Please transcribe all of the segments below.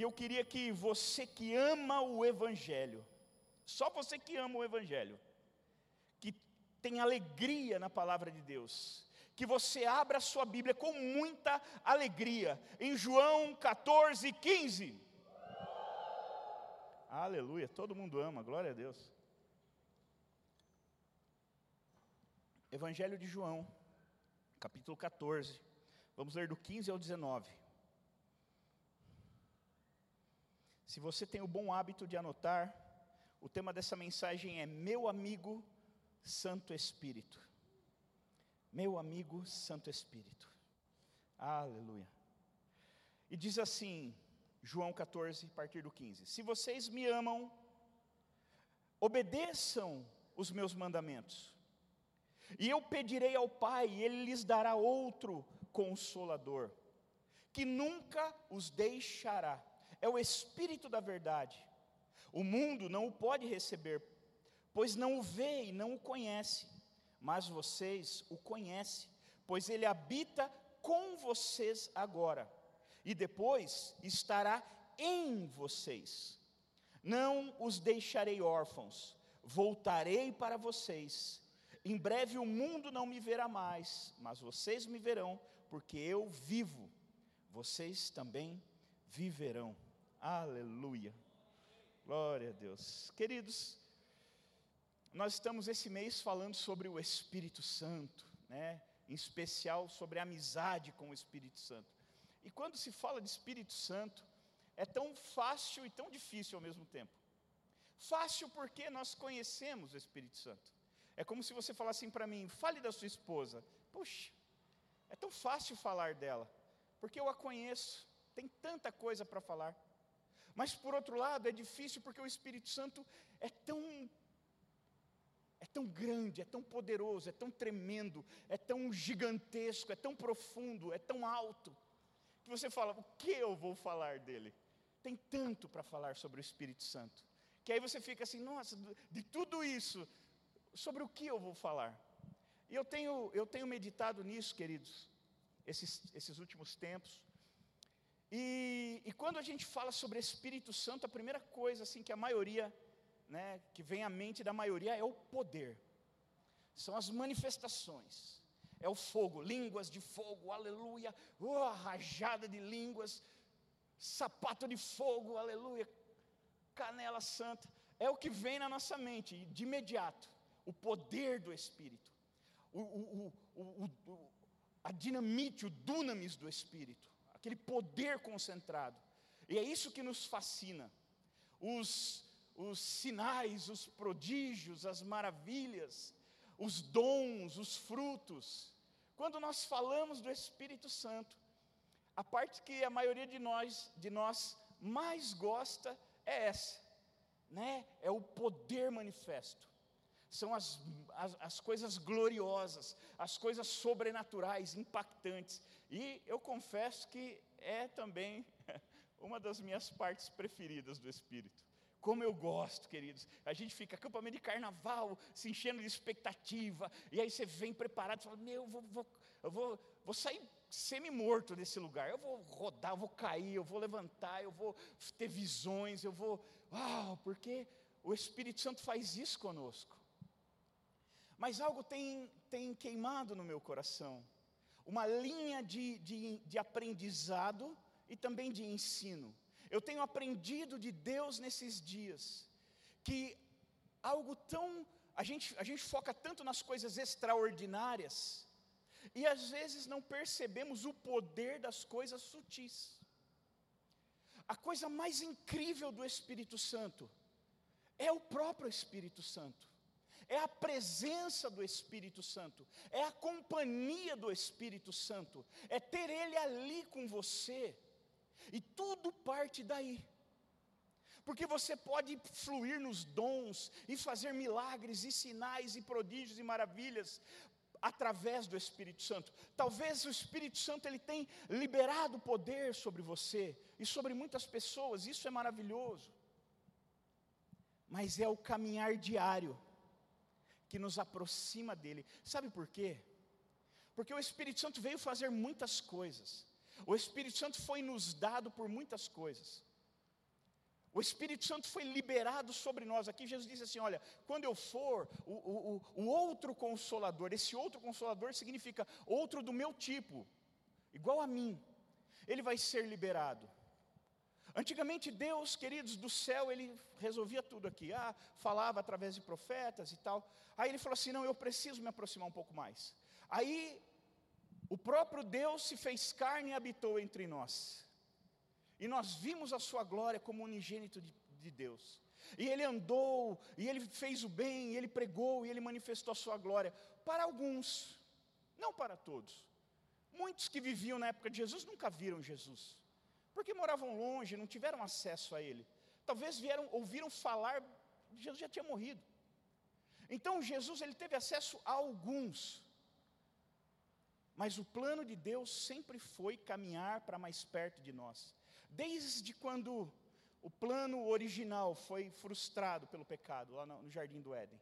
E eu queria que você que ama o Evangelho, só você que ama o Evangelho, que tem alegria na palavra de Deus, que você abra a sua Bíblia com muita alegria, em João 14, 15. Aleluia, todo mundo ama, glória a Deus. Evangelho de João, capítulo 14, vamos ler do 15 ao 19. Se você tem o bom hábito de anotar, o tema dessa mensagem é Meu amigo Santo Espírito. Meu amigo Santo Espírito. Aleluia. E diz assim, João 14, a partir do 15: Se vocês me amam, obedeçam os meus mandamentos. E eu pedirei ao Pai, e Ele lhes dará outro consolador, que nunca os deixará. É o Espírito da Verdade. O mundo não o pode receber, pois não o vê e não o conhece. Mas vocês o conhecem, pois Ele habita com vocês agora, e depois estará em vocês. Não os deixarei órfãos, voltarei para vocês em breve o mundo não me verá mais, mas vocês me verão, porque eu vivo. Vocês também viverão. Aleluia. Glória a Deus. Queridos, nós estamos esse mês falando sobre o Espírito Santo, né? Em especial sobre a amizade com o Espírito Santo. E quando se fala de Espírito Santo, é tão fácil e tão difícil ao mesmo tempo. Fácil porque nós conhecemos o Espírito Santo. É como se você falasse assim para mim: fale da sua esposa. Puxa, é tão fácil falar dela, porque eu a conheço, tem tanta coisa para falar. Mas por outro lado, é difícil porque o Espírito Santo é tão é tão grande, é tão poderoso, é tão tremendo, é tão gigantesco, é tão profundo, é tão alto, que você fala: o que eu vou falar dele? Tem tanto para falar sobre o Espírito Santo, que aí você fica assim: nossa, de tudo isso, sobre o que eu vou falar? E eu tenho, eu tenho meditado nisso, queridos, esses, esses últimos tempos. E, e, quando a gente fala sobre Espírito Santo, a primeira coisa assim que a maioria, né, que vem à mente da maioria é o poder. São as manifestações. É o fogo, línguas de fogo, aleluia. Oh, rajada de línguas, sapato de fogo, aleluia. Canela santa. É o que vem na nossa mente de imediato o poder do Espírito, o, o, o, a dinamite, o dunamis do Espírito, aquele poder concentrado. E é isso que nos fascina. Os, os sinais, os prodígios, as maravilhas, os dons, os frutos. Quando nós falamos do Espírito Santo, a parte que a maioria de nós, de nós mais gosta é essa, né? É o poder manifesto são as, as, as, coisas gloriosas, as coisas sobrenaturais, impactantes. E eu confesso que é também uma das minhas partes preferidas do Espírito. Como eu gosto, queridos. A gente fica acampamento de carnaval, se enchendo de expectativa, e aí você vem preparado e fala: Meu, eu vou, vou, eu vou, vou sair semi-morto desse lugar. Eu vou rodar, eu vou cair, eu vou levantar, eu vou ter visões, eu vou. Uau, porque o Espírito Santo faz isso conosco. Mas algo tem, tem queimado no meu coração. Uma linha de, de, de aprendizado e também de ensino. Eu tenho aprendido de Deus nesses dias que algo tão. A gente, a gente foca tanto nas coisas extraordinárias e às vezes não percebemos o poder das coisas sutis. A coisa mais incrível do Espírito Santo é o próprio Espírito Santo é a presença do Espírito Santo, é a companhia do Espírito Santo, é ter Ele ali com você, e tudo parte daí. Porque você pode fluir nos dons e fazer milagres e sinais e prodígios e maravilhas através do Espírito Santo. Talvez o Espírito Santo ele tem liberado poder sobre você e sobre muitas pessoas, isso é maravilhoso. Mas é o caminhar diário que nos aproxima dele. Sabe por quê? Porque o Espírito Santo veio fazer muitas coisas. O Espírito Santo foi nos dado por muitas coisas. O Espírito Santo foi liberado sobre nós. Aqui Jesus disse assim: Olha, quando eu for, o, o, o outro consolador, esse outro consolador significa outro do meu tipo, igual a mim, ele vai ser liberado. Antigamente Deus, queridos, do céu, ele resolvia tudo aqui. Ah, falava através de profetas e tal. Aí ele falou assim: não, eu preciso me aproximar um pouco mais. Aí o próprio Deus se fez carne e habitou entre nós. E nós vimos a sua glória como unigênito de, de Deus. E ele andou, e ele fez o bem, e ele pregou, e ele manifestou a sua glória para alguns, não para todos. Muitos que viviam na época de Jesus nunca viram Jesus, porque moravam longe, não tiveram acesso a ele. Talvez vieram, ouviram falar, Jesus já tinha morrido. Então Jesus ele teve acesso a alguns. Mas o plano de Deus sempre foi caminhar para mais perto de nós. Desde quando o plano original foi frustrado pelo pecado, lá no jardim do Éden.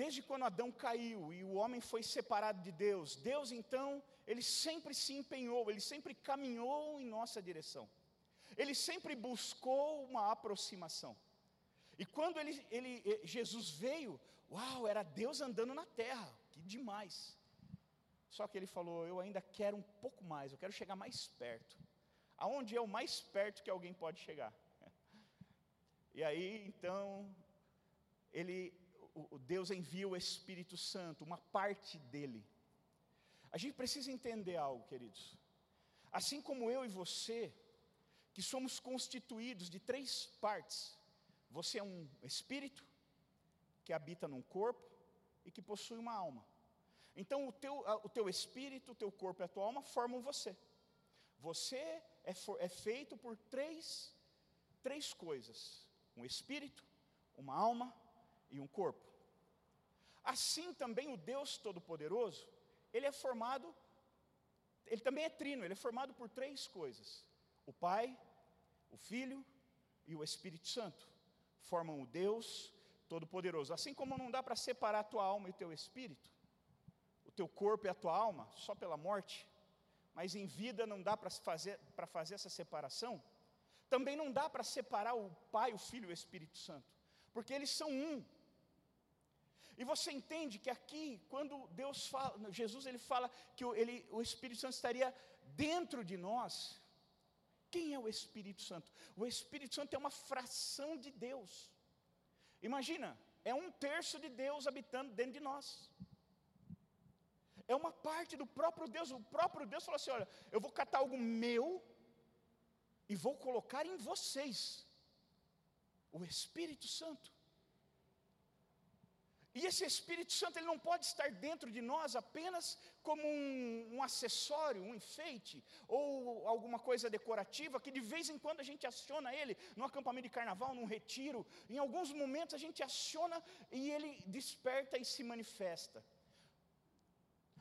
Desde quando Adão caiu e o homem foi separado de Deus, Deus então, ele sempre se empenhou, ele sempre caminhou em nossa direção. Ele sempre buscou uma aproximação. E quando ele, ele, eh, Jesus veio, uau, era Deus andando na terra, que demais. Só que ele falou: Eu ainda quero um pouco mais, eu quero chegar mais perto aonde é o mais perto que alguém pode chegar. E aí, então, ele, o, Deus envia o Espírito Santo, uma parte dele. A gente precisa entender algo, queridos. Assim como eu e você, que somos constituídos de três partes. Você é um espírito que habita num corpo e que possui uma alma. Então, o teu, o teu espírito, o teu corpo e a tua alma formam você. Você é, for, é feito por três, três coisas: um espírito, uma alma e um corpo. Assim também o Deus Todo-Poderoso, ele é formado, ele também é trino, ele é formado por três coisas: o Pai, o Filho e o Espírito Santo. Formam o Deus Todo-Poderoso. Assim como não dá para separar a tua alma e o teu espírito, o teu corpo e a tua alma, só pela morte, mas em vida não dá para fazer, fazer essa separação, também não dá para separar o Pai, o Filho e o Espírito Santo, porque eles são um. E você entende que aqui, quando Deus fala, Jesus ele fala que ele, o Espírito Santo estaria dentro de nós. Quem é o Espírito Santo? O Espírito Santo é uma fração de Deus. Imagina, é um terço de Deus habitando dentro de nós é uma parte do próprio Deus. O próprio Deus falou assim: olha, eu vou catar algo meu e vou colocar em vocês o Espírito Santo. E esse Espírito Santo ele não pode estar dentro de nós apenas como um, um, acessório, um enfeite, ou alguma coisa decorativa que de vez em quando a gente aciona ele no acampamento de carnaval, num retiro. Em alguns momentos a gente aciona e ele desperta e se manifesta.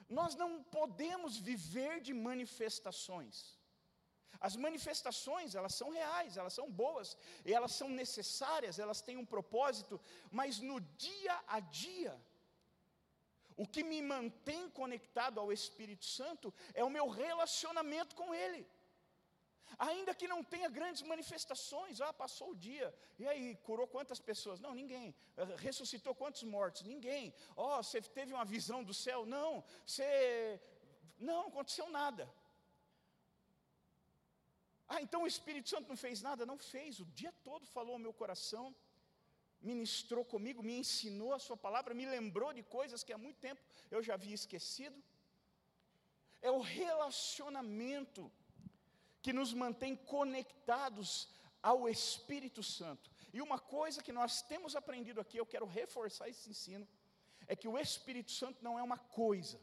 Nós não podemos viver de manifestações. As manifestações, elas são reais, elas são boas, elas são necessárias, elas têm um propósito, mas no dia a dia, o que me mantém conectado ao Espírito Santo é o meu relacionamento com Ele. Ainda que não tenha grandes manifestações, ah, passou o dia, e aí, curou quantas pessoas? Não, ninguém. Ressuscitou quantos mortos? Ninguém. Ó, oh, você teve uma visão do céu? Não. Você. Não aconteceu nada. Ah, então o Espírito Santo não fez nada? Não fez, o dia todo falou ao meu coração, ministrou comigo, me ensinou a Sua palavra, me lembrou de coisas que há muito tempo eu já havia esquecido. É o relacionamento que nos mantém conectados ao Espírito Santo. E uma coisa que nós temos aprendido aqui, eu quero reforçar esse ensino, é que o Espírito Santo não é uma coisa,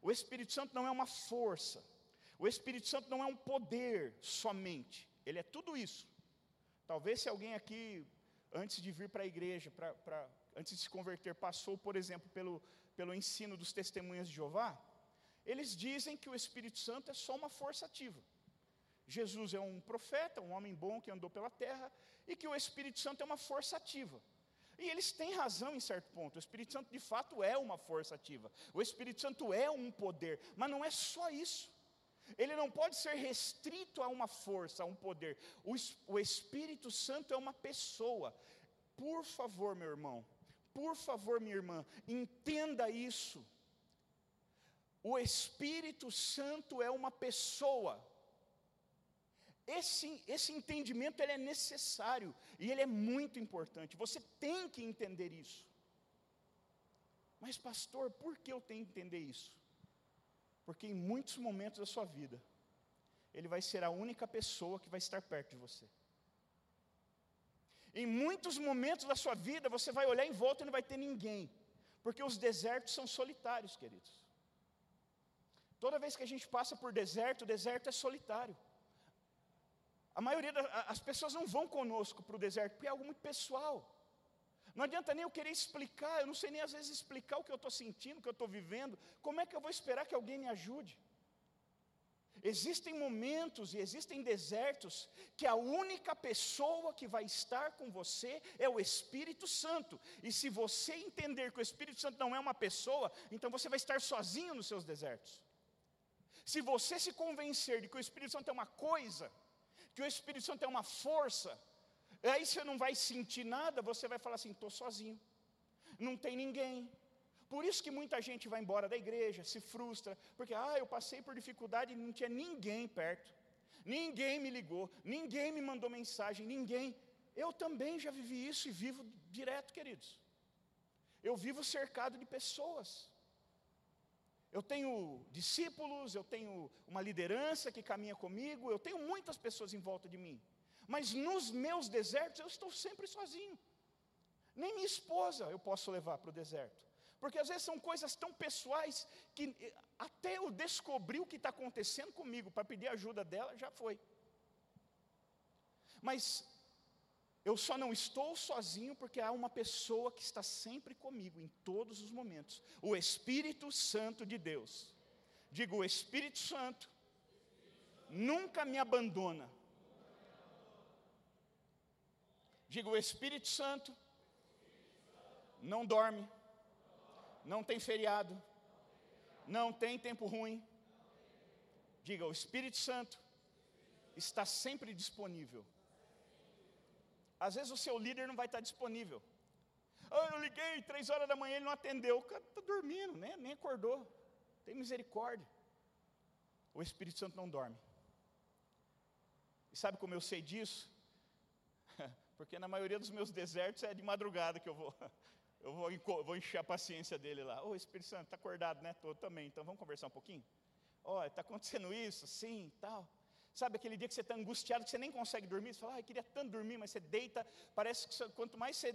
o Espírito Santo não é uma força, o Espírito Santo não é um poder somente, ele é tudo isso. Talvez se alguém aqui, antes de vir para a igreja, pra, pra, antes de se converter, passou, por exemplo, pelo, pelo ensino dos testemunhas de Jeová, eles dizem que o Espírito Santo é só uma força ativa. Jesus é um profeta, um homem bom que andou pela terra, e que o Espírito Santo é uma força ativa. E eles têm razão em certo ponto. O Espírito Santo de fato é uma força ativa. O Espírito Santo é um poder, mas não é só isso. Ele não pode ser restrito a uma força, a um poder. O, o Espírito Santo é uma pessoa. Por favor, meu irmão, por favor, minha irmã, entenda isso. O Espírito Santo é uma pessoa. Esse, esse entendimento ele é necessário e ele é muito importante. Você tem que entender isso. Mas, pastor, por que eu tenho que entender isso? Porque em muitos momentos da sua vida, Ele vai ser a única pessoa que vai estar perto de você. Em muitos momentos da sua vida, você vai olhar em volta e não vai ter ninguém, porque os desertos são solitários, queridos. Toda vez que a gente passa por deserto, o deserto é solitário. A maioria das pessoas não vão conosco para o deserto, porque é algo muito pessoal. Não adianta nem eu querer explicar, eu não sei nem às vezes explicar o que eu estou sentindo, o que eu estou vivendo. Como é que eu vou esperar que alguém me ajude? Existem momentos e existem desertos que a única pessoa que vai estar com você é o Espírito Santo. E se você entender que o Espírito Santo não é uma pessoa, então você vai estar sozinho nos seus desertos. Se você se convencer de que o Espírito Santo é uma coisa, que o Espírito Santo é uma força, Aí você não vai sentir nada, você vai falar assim: estou sozinho, não tem ninguém. Por isso que muita gente vai embora da igreja, se frustra, porque ah, eu passei por dificuldade e não tinha ninguém perto, ninguém me ligou, ninguém me mandou mensagem, ninguém. Eu também já vivi isso e vivo direto, queridos. Eu vivo cercado de pessoas. Eu tenho discípulos, eu tenho uma liderança que caminha comigo, eu tenho muitas pessoas em volta de mim. Mas nos meus desertos eu estou sempre sozinho. Nem minha esposa eu posso levar para o deserto. Porque às vezes são coisas tão pessoais que eh, até eu descobrir o que está acontecendo comigo para pedir ajuda dela, já foi. Mas eu só não estou sozinho porque há uma pessoa que está sempre comigo em todos os momentos o Espírito Santo de Deus. Digo, o Espírito Santo nunca me abandona, Diga: o Espírito Santo não dorme, não tem feriado, não tem tempo ruim. Diga: o Espírito Santo está sempre disponível. Às vezes o seu líder não vai estar disponível. Ah, eu liguei três horas da manhã, ele não atendeu. O cara está dormindo, né? nem acordou. Tem misericórdia. O Espírito Santo não dorme. E sabe como eu sei disso? Porque na maioria dos meus desertos é de madrugada que eu vou, eu vou, vou encher a paciência dele lá. Ô Espírito Santo, está acordado, né? Tô também, então vamos conversar um pouquinho? Ó, oh, está acontecendo isso, sim, tal. Sabe aquele dia que você está angustiado, que você nem consegue dormir? Você fala, ah, eu queria tanto dormir, mas você deita, parece que você, quanto mais você.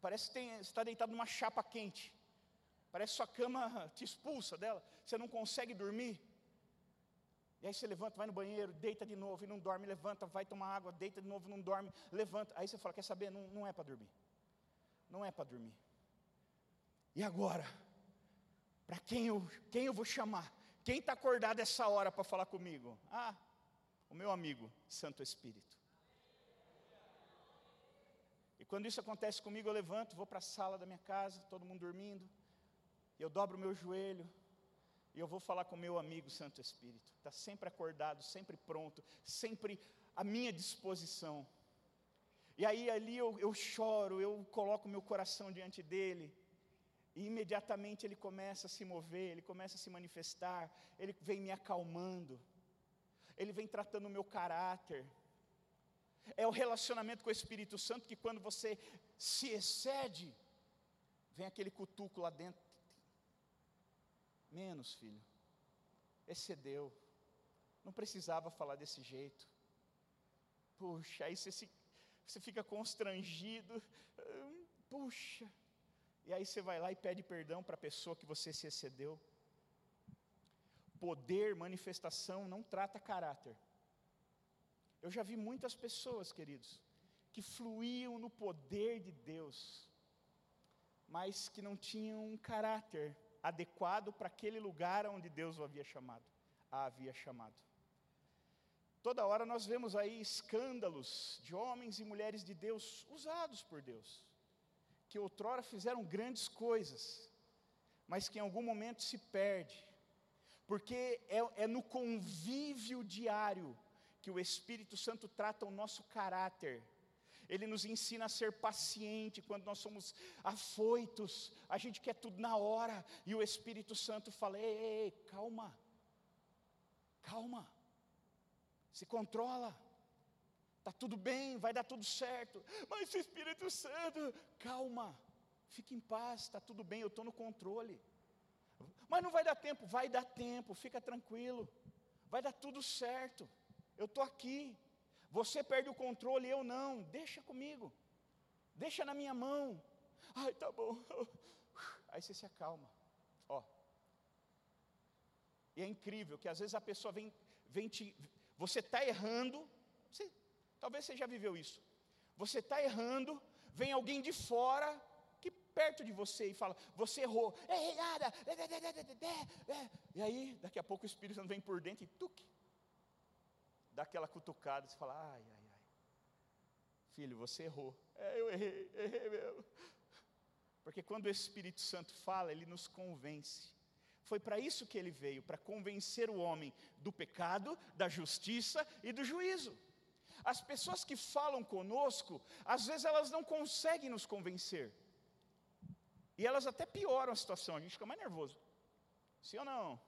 Parece que você está deitado numa chapa quente. Parece que sua cama te expulsa dela, você não consegue dormir. E aí você levanta, vai no banheiro, deita de novo e não dorme, levanta, vai tomar água, deita de novo, não dorme, levanta. Aí você fala, quer saber? Não, não é para dormir. Não é para dormir. E agora? Para quem eu, quem eu vou chamar? Quem está acordado essa hora para falar comigo? Ah, o meu amigo, Santo Espírito. E quando isso acontece comigo, eu levanto, vou para a sala da minha casa, todo mundo dormindo, eu dobro o meu joelho, e eu vou falar com meu amigo Santo Espírito. Está sempre acordado, sempre pronto, sempre à minha disposição. E aí ali eu, eu choro, eu coloco meu coração diante dele. E imediatamente ele começa a se mover, ele começa a se manifestar, ele vem me acalmando, ele vem tratando o meu caráter. É o relacionamento com o Espírito Santo que quando você se excede, vem aquele cutuco lá dentro, Menos, filho. Excedeu. Não precisava falar desse jeito. Puxa, aí você, se, você fica constrangido. Puxa. E aí você vai lá e pede perdão para a pessoa que você se excedeu. Poder, manifestação, não trata caráter. Eu já vi muitas pessoas, queridos, que fluíam no poder de Deus, mas que não tinham um caráter adequado para aquele lugar onde Deus o havia chamado, a havia chamado. Toda hora nós vemos aí escândalos de homens e mulheres de Deus usados por Deus, que outrora fizeram grandes coisas, mas que em algum momento se perde, porque é, é no convívio diário que o Espírito Santo trata o nosso caráter. Ele nos ensina a ser paciente quando nós somos afoitos, a gente quer tudo na hora, e o Espírito Santo fala: ei, ei, ei calma, calma, se controla, está tudo bem, vai dar tudo certo, mas Espírito Santo, calma, fique em paz, está tudo bem, eu estou no controle. Mas não vai dar tempo, vai dar tempo, fica tranquilo, vai dar tudo certo, eu estou aqui. Você perde o controle, eu não, deixa comigo, deixa na minha mão. Ai, tá bom. Aí você se acalma, ó. E é incrível que às vezes a pessoa vem, vem te. Você está errando, você, talvez você já viveu isso. Você está errando, vem alguém de fora perto de você e fala: Você errou. E aí, daqui a pouco o Espírito Santo vem por dentro e tuque. Dá aquela cutucada, você fala: Ai, ai, ai. Filho, você errou. É, eu errei, errei mesmo. Porque quando o Espírito Santo fala, ele nos convence. Foi para isso que ele veio, para convencer o homem do pecado, da justiça e do juízo. As pessoas que falam conosco, às vezes elas não conseguem nos convencer. E elas até pioram a situação, a gente fica mais nervoso. Sim ou não?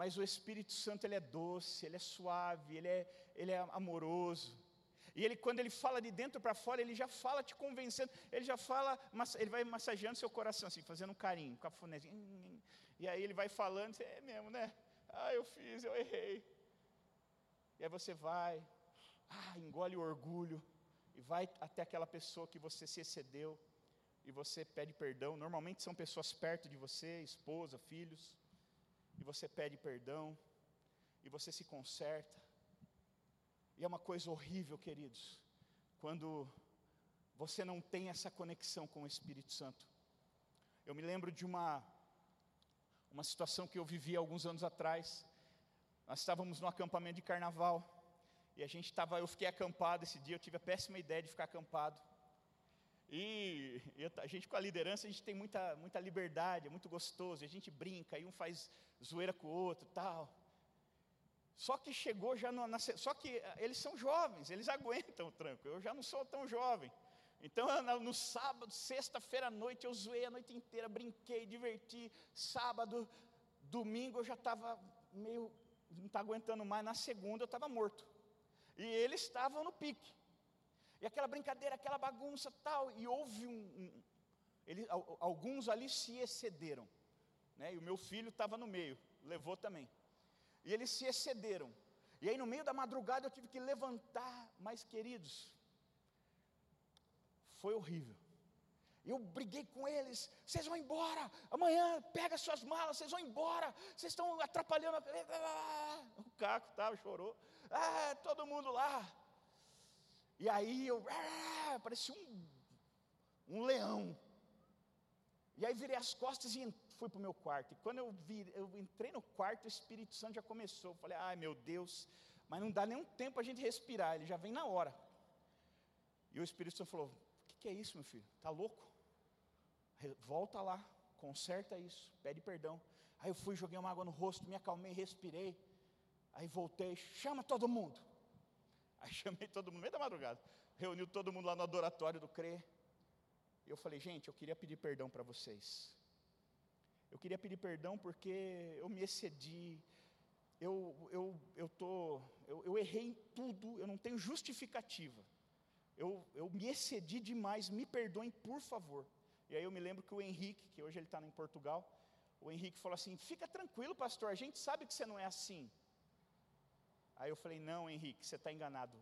Mas o Espírito Santo, ele é doce, ele é suave, ele é, ele é amoroso. E ele, quando ele fala de dentro para fora, ele já fala te convencendo, ele já fala, ele vai massageando seu coração, assim, fazendo um carinho, a cafunézinho. E aí ele vai falando, é mesmo, né? Ah, eu fiz, eu errei. E aí você vai, ah, engole o orgulho, e vai até aquela pessoa que você se excedeu e você pede perdão. Normalmente são pessoas perto de você, esposa, filhos, e você pede perdão, e você se conserta. E é uma coisa horrível, queridos, quando você não tem essa conexão com o Espírito Santo. Eu me lembro de uma, uma situação que eu vivi alguns anos atrás. Nós estávamos no acampamento de carnaval, e a gente estava, eu fiquei acampado esse dia, eu tive a péssima ideia de ficar acampado. E, a gente com a liderança, a gente tem muita, muita liberdade, é muito gostoso, a gente brinca, e um faz zoeira com o outro tal. Só que chegou já no, na, só que eh, eles são jovens, eles aguentam o tranco, eu já não sou tão jovem. Então, no sábado, sexta-feira à noite, eu zoei a noite inteira, brinquei, diverti. Sábado, domingo, eu já estava meio, não estava aguentando mais. Na segunda, eu estava morto. E eles estavam no pique. E aquela brincadeira, aquela bagunça tal, e houve um. um ele, alguns ali se excederam. Né? E o meu filho estava no meio, levou também. E eles se excederam. E aí no meio da madrugada eu tive que levantar, mas queridos, foi horrível. Eu briguei com eles, vocês vão embora, amanhã pega suas malas, vocês vão embora, vocês estão atrapalhando. O Caco tava, chorou. Ah, todo mundo lá. E aí eu ah, parecia um, um leão. E aí virei as costas e fui para o meu quarto. E quando eu, vi, eu entrei no quarto, o Espírito Santo já começou. Eu falei, ai meu Deus, mas não dá nem um tempo a gente respirar, ele já vem na hora. E o Espírito Santo falou: O que, que é isso, meu filho? Está louco? Volta lá, conserta isso, pede perdão. Aí eu fui, joguei uma água no rosto, me acalmei, respirei. Aí voltei, chama todo mundo. Aí chamei todo mundo, meio da madrugada, reuniu todo mundo lá no adoratório do CRE. E eu falei, gente, eu queria pedir perdão para vocês. Eu queria pedir perdão porque eu me excedi, eu, eu, eu, tô, eu, eu errei em tudo, eu não tenho justificativa. Eu, eu me excedi demais, me perdoem, por favor. E aí eu me lembro que o Henrique, que hoje ele está em Portugal, o Henrique falou assim: fica tranquilo, pastor, a gente sabe que você não é assim. Aí eu falei: Não, Henrique, você está enganado.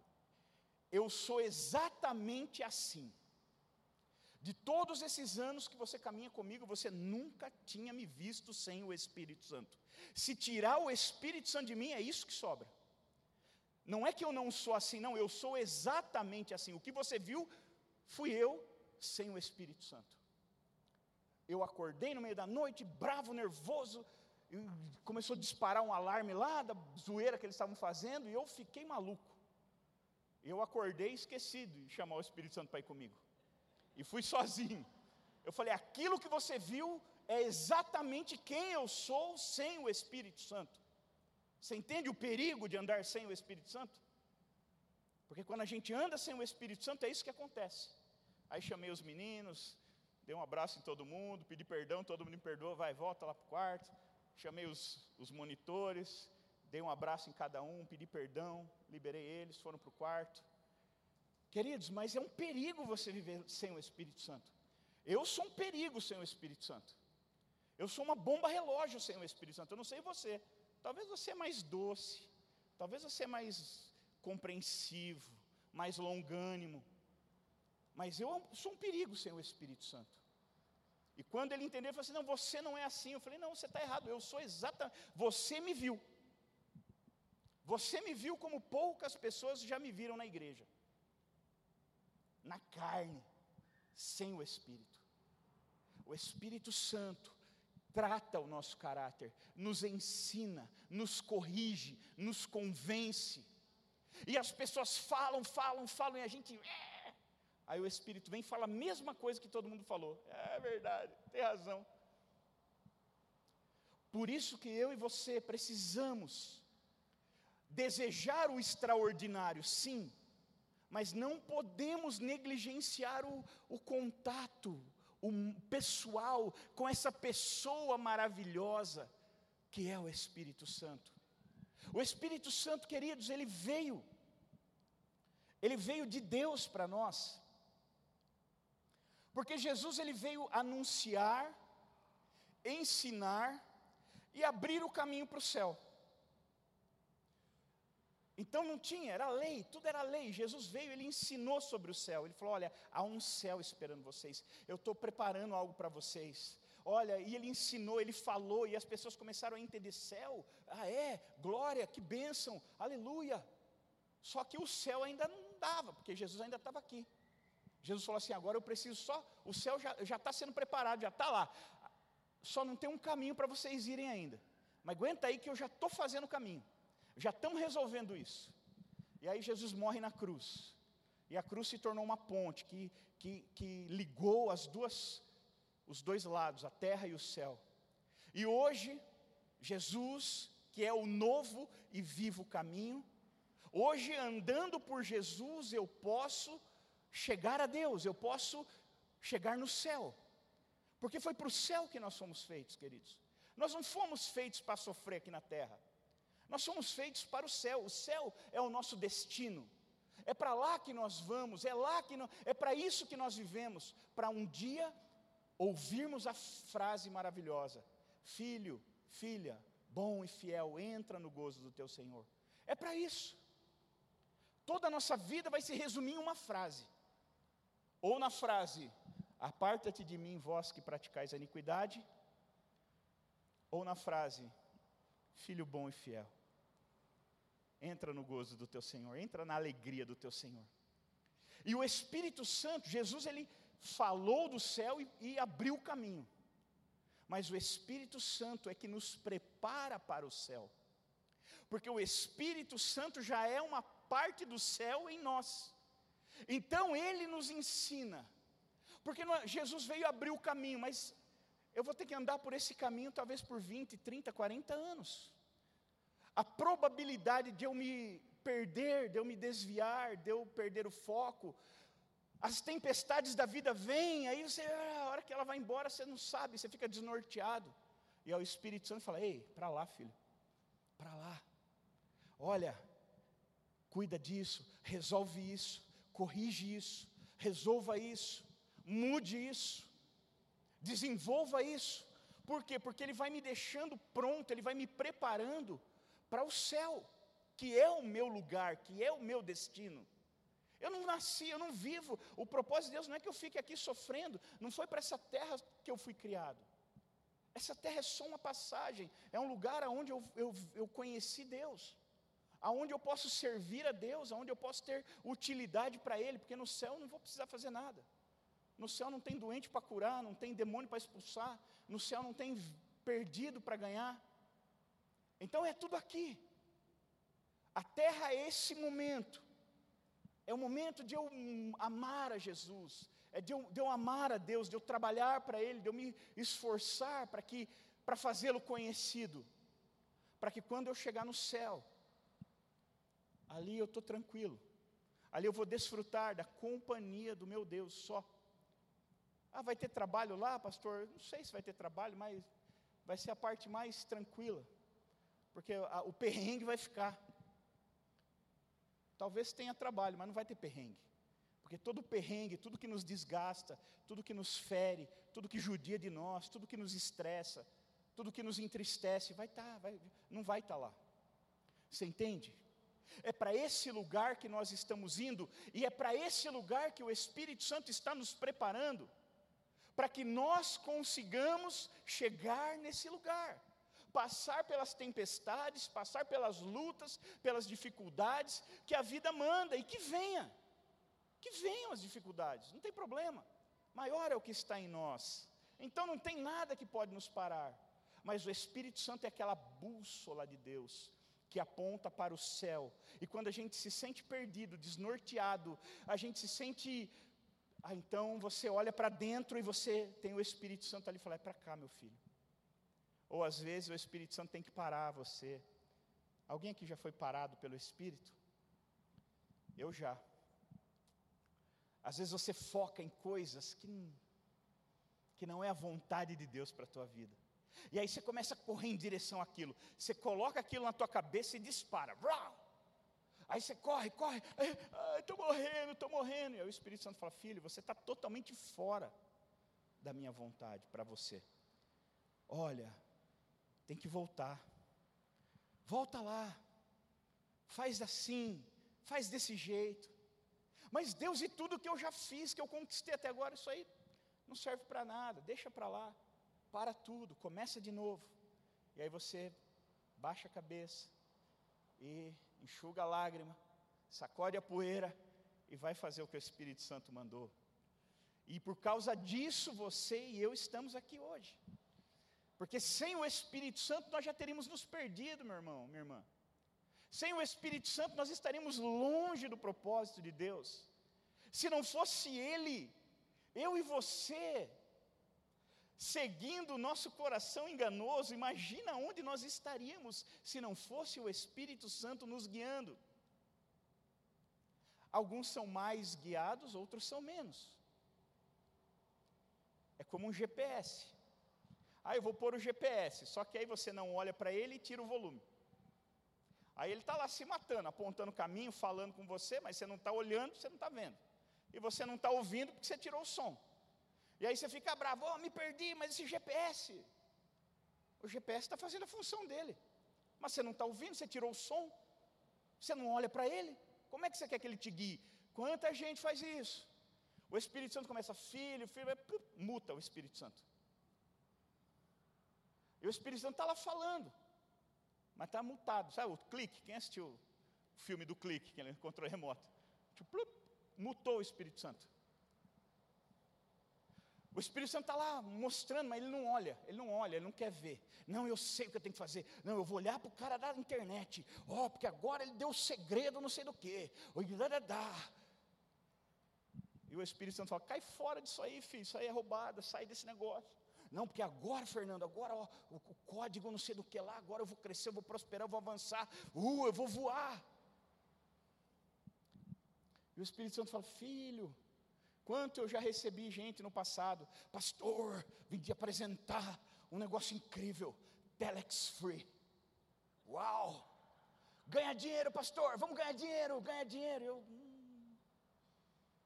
Eu sou exatamente assim. De todos esses anos que você caminha comigo, você nunca tinha me visto sem o Espírito Santo. Se tirar o Espírito Santo de mim, é isso que sobra. Não é que eu não sou assim, não, eu sou exatamente assim. O que você viu fui eu sem o Espírito Santo. Eu acordei no meio da noite, bravo, nervoso, começou a disparar um alarme lá da zoeira que eles estavam fazendo, e eu fiquei maluco. Eu acordei esquecido de chamar o Espírito Santo para ir comigo. E fui sozinho. Eu falei: aquilo que você viu, é exatamente quem eu sou sem o Espírito Santo. Você entende o perigo de andar sem o Espírito Santo? Porque quando a gente anda sem o Espírito Santo, é isso que acontece. Aí chamei os meninos, dei um abraço em todo mundo, pedi perdão, todo mundo me perdoa, vai, volta lá para o quarto. Chamei os, os monitores, dei um abraço em cada um, pedi perdão, liberei eles, foram para o quarto. Queridos, mas é um perigo você viver sem o Espírito Santo. Eu sou um perigo sem o Espírito Santo. Eu sou uma bomba relógio sem o Espírito Santo. Eu não sei você. Talvez você é mais doce. Talvez você é mais compreensivo, mais longânimo. Mas eu sou um perigo sem o Espírito Santo. E quando ele entendeu, ele falou assim: Não, você não é assim. Eu falei: Não, você está errado. Eu sou exatamente. Você me viu. Você me viu como poucas pessoas já me viram na igreja. Na carne, sem o Espírito. O Espírito Santo trata o nosso caráter, nos ensina, nos corrige, nos convence. E as pessoas falam, falam, falam, e a gente. É. Aí o Espírito vem e fala a mesma coisa que todo mundo falou. É verdade, tem razão. Por isso que eu e você precisamos desejar o extraordinário, sim, mas não podemos negligenciar o, o contato, o pessoal com essa pessoa maravilhosa que é o Espírito Santo. O Espírito Santo, queridos, ele veio, ele veio de Deus para nós, porque Jesus ele veio anunciar, ensinar e abrir o caminho para o céu. Então não tinha, era lei, tudo era lei. Jesus veio, ele ensinou sobre o céu. Ele falou: Olha, há um céu esperando vocês, eu estou preparando algo para vocês. Olha, e ele ensinou, ele falou, e as pessoas começaram a entender: céu, ah é, glória, que bênção, aleluia. Só que o céu ainda não dava, porque Jesus ainda estava aqui. Jesus falou assim: agora eu preciso só, o céu já está sendo preparado, já está lá. Só não tem um caminho para vocês irem ainda. Mas aguenta aí que eu já estou fazendo o caminho. Já estamos resolvendo isso. E aí Jesus morre na cruz. E a cruz se tornou uma ponte que, que, que ligou as duas, os dois lados, a terra e o céu. E hoje, Jesus, que é o novo e vivo caminho, hoje andando por Jesus eu posso chegar a Deus, eu posso chegar no céu. Porque foi para o céu que nós fomos feitos, queridos. Nós não fomos feitos para sofrer aqui na terra. Nós somos feitos para o céu, o céu é o nosso destino. É para lá que nós vamos, é lá que nós, é para isso que nós vivemos, para um dia ouvirmos a frase maravilhosa: Filho, filha, bom e fiel, entra no gozo do teu Senhor. É para isso. Toda a nossa vida vai se resumir em uma frase. Ou na frase: Aparta-te de mim, vós que praticais a iniquidade. Ou na frase: filho bom e fiel. Entra no gozo do teu Senhor, entra na alegria do teu Senhor. E o Espírito Santo, Jesus, ele falou do céu e, e abriu o caminho. Mas o Espírito Santo é que nos prepara para o céu. Porque o Espírito Santo já é uma parte do céu em nós. Então ele nos ensina. Porque Jesus veio abrir o caminho, mas eu vou ter que andar por esse caminho talvez por 20, 30, 40 anos. A probabilidade de eu me perder, de eu me desviar, de eu perder o foco, as tempestades da vida vêm, aí você, ah, a hora que ela vai embora, você não sabe, você fica desnorteado. E aí o Espírito Santo fala: Ei, para lá, filho, para lá. Olha, cuida disso, resolve isso, corrige isso, resolva isso, mude isso. Desenvolva isso. Por quê? Porque ele vai me deixando pronto, ele vai me preparando para o céu, que é o meu lugar, que é o meu destino. Eu não nasci, eu não vivo. O propósito de Deus não é que eu fique aqui sofrendo, não foi para essa terra que eu fui criado. Essa terra é só uma passagem, é um lugar onde eu, eu, eu conheci Deus, aonde eu posso servir a Deus, aonde eu posso ter utilidade para Ele, porque no céu eu não vou precisar fazer nada. No céu não tem doente para curar, não tem demônio para expulsar, no céu não tem perdido para ganhar. Então é tudo aqui. A terra é esse momento. É o momento de eu amar a Jesus. é de eu, de eu amar a Deus, de eu trabalhar para Ele, de eu me esforçar para que para fazê-lo conhecido, para que quando eu chegar no céu, ali eu estou tranquilo, ali eu vou desfrutar da companhia do meu Deus só. Ah, vai ter trabalho lá, pastor? Não sei se vai ter trabalho, mas vai ser a parte mais tranquila, porque a, o perrengue vai ficar. Talvez tenha trabalho, mas não vai ter perrengue. Porque todo perrengue, tudo que nos desgasta, tudo que nos fere, tudo que judia de nós, tudo que nos estressa, tudo que nos entristece, vai estar, tá, vai, não vai estar tá lá. Você entende? É para esse lugar que nós estamos indo, e é para esse lugar que o Espírito Santo está nos preparando, para que nós consigamos chegar nesse lugar passar pelas tempestades, passar pelas lutas, pelas dificuldades que a vida manda e que venha. Que venham as dificuldades, não tem problema. Maior é o que está em nós. Então não tem nada que pode nos parar. Mas o Espírito Santo é aquela bússola de Deus que aponta para o céu. E quando a gente se sente perdido, desnorteado, a gente se sente ah, então você olha para dentro e você tem o Espírito Santo ali e fala: é para cá, meu filho. Ou às vezes o Espírito Santo tem que parar você. Alguém aqui já foi parado pelo Espírito? Eu já. Às vezes você foca em coisas que, que não é a vontade de Deus para a tua vida. E aí você começa a correr em direção àquilo. Você coloca aquilo na tua cabeça e dispara. Aí você corre, corre. Estou morrendo, estou morrendo. E aí o Espírito Santo fala: Filho, você está totalmente fora da minha vontade para você. Olha, tem que voltar. Volta lá. Faz assim, faz desse jeito. Mas Deus, e tudo que eu já fiz, que eu conquistei até agora, isso aí não serve para nada, deixa para lá. Para tudo, começa de novo. E aí você baixa a cabeça e enxuga a lágrima, sacode a poeira e vai fazer o que o Espírito Santo mandou. E por causa disso você e eu estamos aqui hoje. Porque sem o Espírito Santo nós já teríamos nos perdido, meu irmão, minha irmã. Sem o Espírito Santo nós estaríamos longe do propósito de Deus. Se não fosse Ele, eu e você, seguindo o nosso coração enganoso, imagina onde nós estaríamos se não fosse o Espírito Santo nos guiando. Alguns são mais guiados, outros são menos. É como um GPS. Ah, eu vou pôr o GPS, só que aí você não olha para ele e tira o volume. Aí ele está lá se matando, apontando o caminho, falando com você, mas você não está olhando, você não está vendo. E você não está ouvindo porque você tirou o som. E aí você fica bravo, oh, me perdi, mas esse GPS. O GPS está fazendo a função dele. Mas você não está ouvindo, você tirou o som. Você não olha para ele. Como é que você quer que ele te guie? Quanta gente faz isso? O Espírito Santo começa, filho, filho, muta o Espírito Santo. E o Espírito Santo está lá falando, mas está mutado. Sabe o clique? Quem assistiu o filme do clique, que ele encontrou remoto? Tipo, mutou o Espírito Santo. O Espírito Santo está lá mostrando, mas ele não olha, ele não olha, ele não quer ver. Não, eu sei o que eu tenho que fazer. Não, eu vou olhar para o cara da internet. Ó, oh, porque agora ele deu o segredo, não sei do que. E o Espírito Santo fala: cai fora disso aí, filho, isso aí é roubada, sai desse negócio. Não, porque agora, Fernando, agora ó, o, o, código não sei do que lá, agora eu vou crescer, eu vou prosperar, eu vou avançar, uh, eu vou voar. E o Espírito Santo fala: Filho, quanto eu já recebi gente no passado, pastor, vim te apresentar um negócio incrível, Telex Free. Uau! Ganha dinheiro, pastor, vamos ganhar dinheiro, ganhar dinheiro. Eu, hum.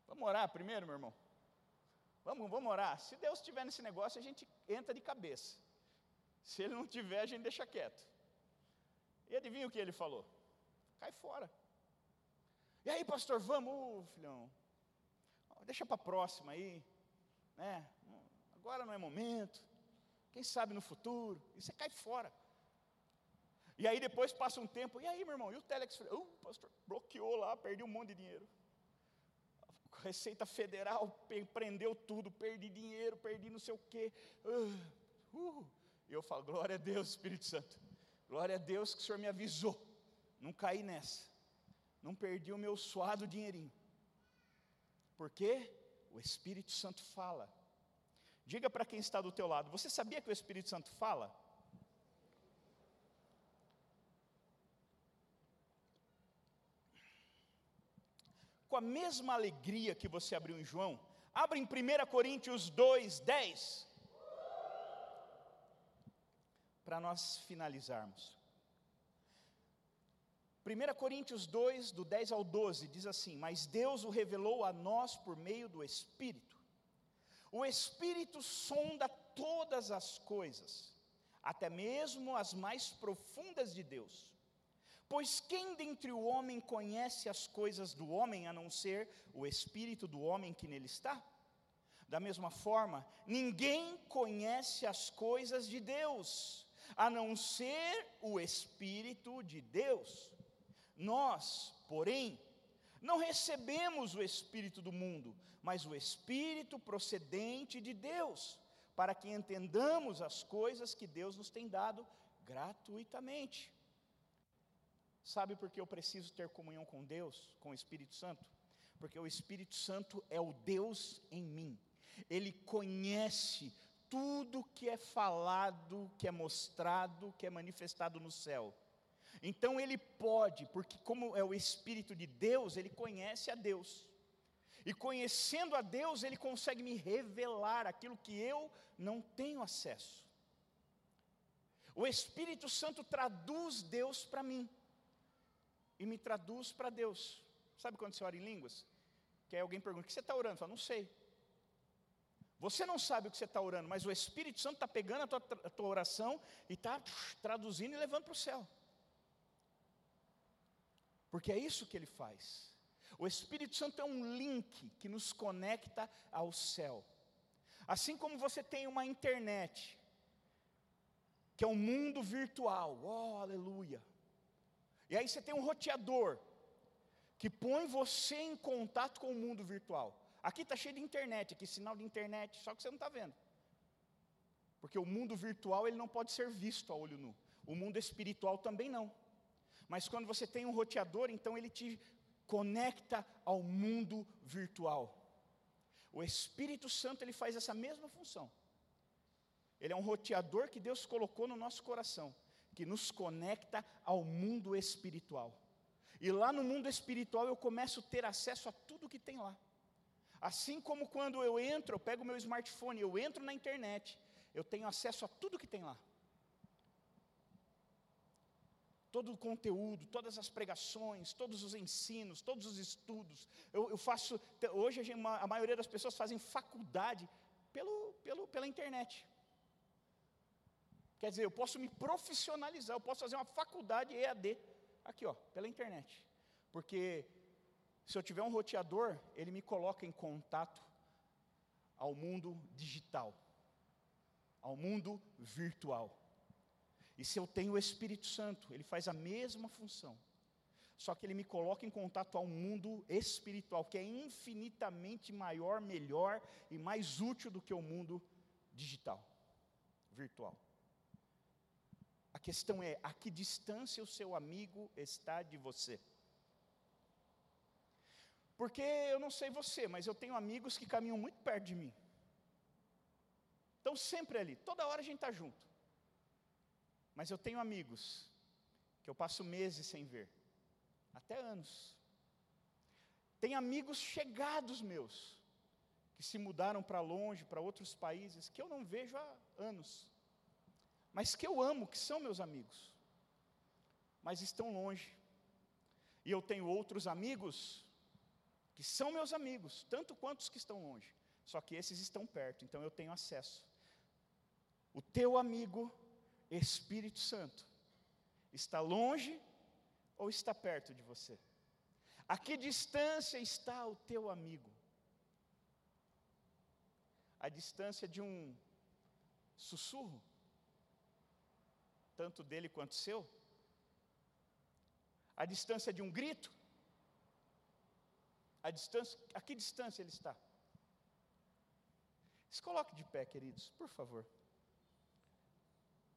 Vamos orar primeiro, meu irmão. Vamos, vamos orar. Se Deus estiver nesse negócio, a gente entra de cabeça. Se Ele não tiver, a gente deixa quieto. E adivinha o que ele falou? Cai fora. E aí, pastor, vamos, filhão. Deixa para a próxima aí. Né? Agora não é momento. Quem sabe no futuro. E você cai fora. E aí depois passa um tempo. E aí, meu irmão? E o Telex? Uh, pastor, bloqueou lá, perdi um monte de dinheiro. Receita Federal prendeu tudo, perdi dinheiro, perdi não sei o quê. Uh, uh. E eu falo, glória a Deus, Espírito Santo. Glória a Deus que o Senhor me avisou. Não caí nessa. Não perdi o meu suado dinheirinho. Por quê? o Espírito Santo fala. Diga para quem está do teu lado, você sabia que o Espírito Santo fala? Com a mesma alegria que você abriu em João, abra em 1 Coríntios 2, 10. Para nós finalizarmos. 1 Coríntios 2, do 10 ao 12, diz assim: Mas Deus o revelou a nós por meio do Espírito. O Espírito sonda todas as coisas, até mesmo as mais profundas de Deus. Pois quem dentre o homem conhece as coisas do homem a não ser o espírito do homem que nele está? Da mesma forma, ninguém conhece as coisas de Deus a não ser o espírito de Deus. Nós, porém, não recebemos o espírito do mundo, mas o espírito procedente de Deus, para que entendamos as coisas que Deus nos tem dado gratuitamente. Sabe por que eu preciso ter comunhão com Deus, com o Espírito Santo? Porque o Espírito Santo é o Deus em mim. Ele conhece tudo que é falado, que é mostrado, que é manifestado no céu. Então ele pode, porque como é o Espírito de Deus, ele conhece a Deus. E conhecendo a Deus, ele consegue me revelar aquilo que eu não tenho acesso. O Espírito Santo traduz Deus para mim. E me traduz para Deus. Sabe quando você ora em línguas? Que aí alguém pergunta: o que você está orando? Eu falo, não sei. Você não sabe o que você está orando, mas o Espírito Santo está pegando a tua, a tua oração e está traduzindo e levando para o céu. Porque é isso que ele faz. O Espírito Santo é um link que nos conecta ao céu. Assim como você tem uma internet, que é um mundo virtual, oh aleluia. E aí você tem um roteador, que põe você em contato com o mundo virtual. Aqui está cheio de internet, aqui sinal de internet, só que você não está vendo. Porque o mundo virtual ele não pode ser visto a olho nu. O mundo espiritual também não. Mas quando você tem um roteador, então ele te conecta ao mundo virtual. O Espírito Santo ele faz essa mesma função. Ele é um roteador que Deus colocou no nosso coração, que nos conecta ao mundo espiritual. E lá no mundo espiritual eu começo a ter acesso a tudo que tem lá. Assim como quando eu entro, eu pego meu smartphone, eu entro na internet, eu tenho acesso a tudo que tem lá todo o conteúdo, todas as pregações, todos os ensinos, todos os estudos. Eu, eu faço, hoje a, maioria das pessoas fazem faculdade pelo, pelo, pela internet. Quer dizer, eu posso me profissionalizar, eu posso fazer uma faculdade EAD, aqui ó, pela internet. Porque se eu tiver um roteador, ele me coloca em contato ao mundo digital, ao mundo virtual. E se eu tenho o Espírito Santo, ele faz a mesma função. Só que ele me coloca em contato ao mundo espiritual, que é infinitamente maior, melhor e mais útil do que o mundo digital, virtual. A questão é: a que distância o seu amigo está de você? Porque eu não sei você, mas eu tenho amigos que caminham muito perto de mim. Estão sempre ali, toda hora a gente está junto. Mas eu tenho amigos que eu passo meses sem ver, até anos. Tem amigos chegados meus, que se mudaram para longe, para outros países, que eu não vejo há anos, mas que eu amo, que são meus amigos, mas estão longe. E eu tenho outros amigos que são meus amigos, tanto quanto os que estão longe, só que esses estão perto, então eu tenho acesso. O teu amigo Espírito Santo está longe ou está perto de você? A que distância está o teu amigo? A distância de um sussurro, tanto dele quanto seu? A distância de um grito? A distância, a que distância ele está? Se coloque de pé, queridos, por favor.